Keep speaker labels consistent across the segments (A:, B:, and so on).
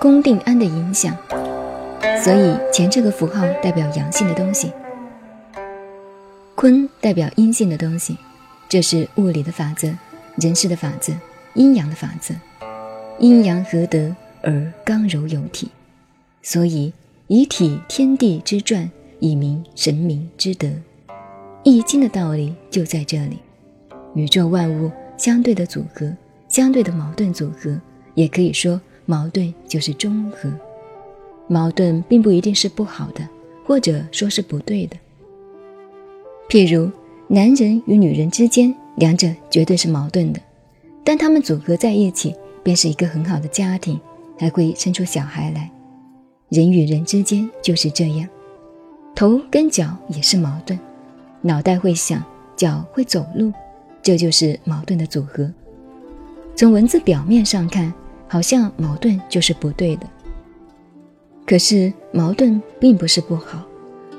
A: 宫定安的影响，所以乾这个符号代表阳性的东西，坤代表阴性的东西，这是物理的法则，人事的法则，阴阳的法则，阴阳合德而刚柔有体，所以以体天地之转，以明神明之德。易经的道理就在这里，宇宙万物相对的组合，相对的矛盾组合，也可以说。矛盾就是中和，矛盾并不一定是不好的，或者说是不对的。譬如男人与女人之间，两者绝对是矛盾的，但他们组合在一起，便是一个很好的家庭，还会生出小孩来。人与人之间就是这样，头跟脚也是矛盾，脑袋会想，脚会走路，这就是矛盾的组合。从文字表面上看。好像矛盾就是不对的，可是矛盾并不是不好，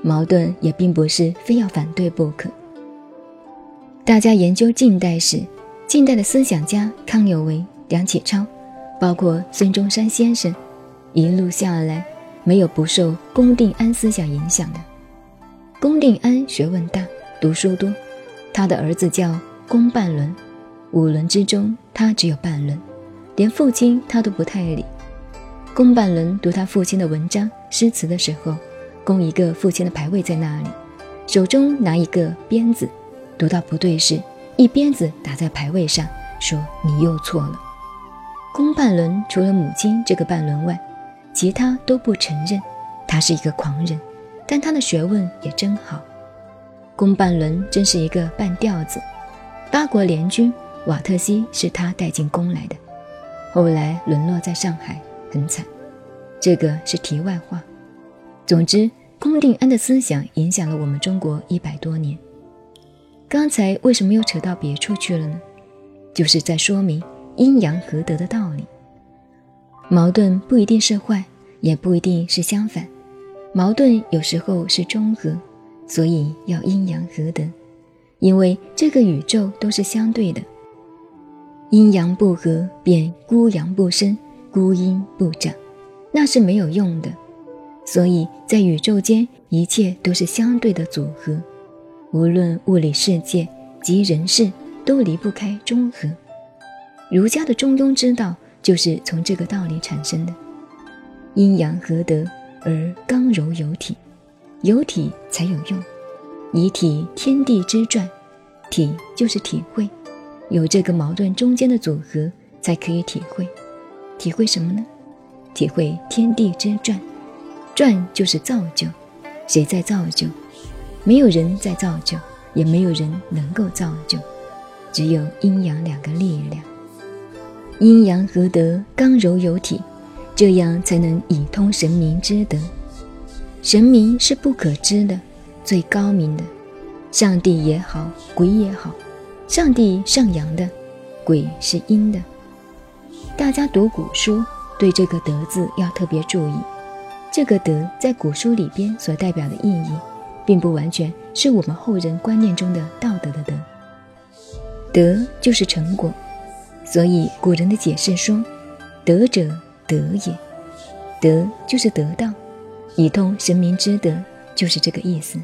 A: 矛盾也并不是非要反对不可。大家研究近代史，近代的思想家康有为、梁启超，包括孙中山先生，一路下来没有不受龚定安思想影响的。龚定安学问大，读书多，他的儿子叫龚半伦，五伦之中他只有半伦。连父亲他都不太理。公半伦读他父亲的文章诗词的时候，供一个父亲的牌位在那里，手中拿一个鞭子，读到不对时，一鞭子打在牌位上，说你又错了。公半伦除了母亲这个半伦外，其他都不承认，他是一个狂人，但他的学问也真好。公半伦真是一个半吊子，八国联军瓦特西是他带进宫来的。后来沦落在上海，很惨。这个是题外话。总之，龚定安的思想影响了我们中国一百多年。刚才为什么又扯到别处去了呢？就是在说明阴阳合德的道理。矛盾不一定是坏，也不一定是相反。矛盾有时候是中和，所以要阴阳合德。因为这个宇宙都是相对的。阴阳不和，便孤阳不生，孤阴不长，那是没有用的。所以在宇宙间，一切都是相对的组合，无论物理世界及人事，都离不开中和。儒家的中庸之道，就是从这个道理产生的。阴阳合德而刚柔有体，有体才有用。以体天地之转，体就是体会。有这个矛盾中间的组合，才可以体会。体会什么呢？体会天地之转，转就是造就。谁在造就？没有人在造就，也没有人能够造就，只有阴阳两个力量。阴阳合德，刚柔有体，这样才能以通神明之德。神明是不可知的，最高明的，上帝也好，鬼也好。上帝上阳的，鬼是阴的。大家读古书，对这个“德”字要特别注意。这个“德”在古书里边所代表的意义，并不完全是我们后人观念中的道德的“德”。德就是成果，所以古人的解释说：“德者，德也。德就是得到，以通神明之德，就是这个意思。”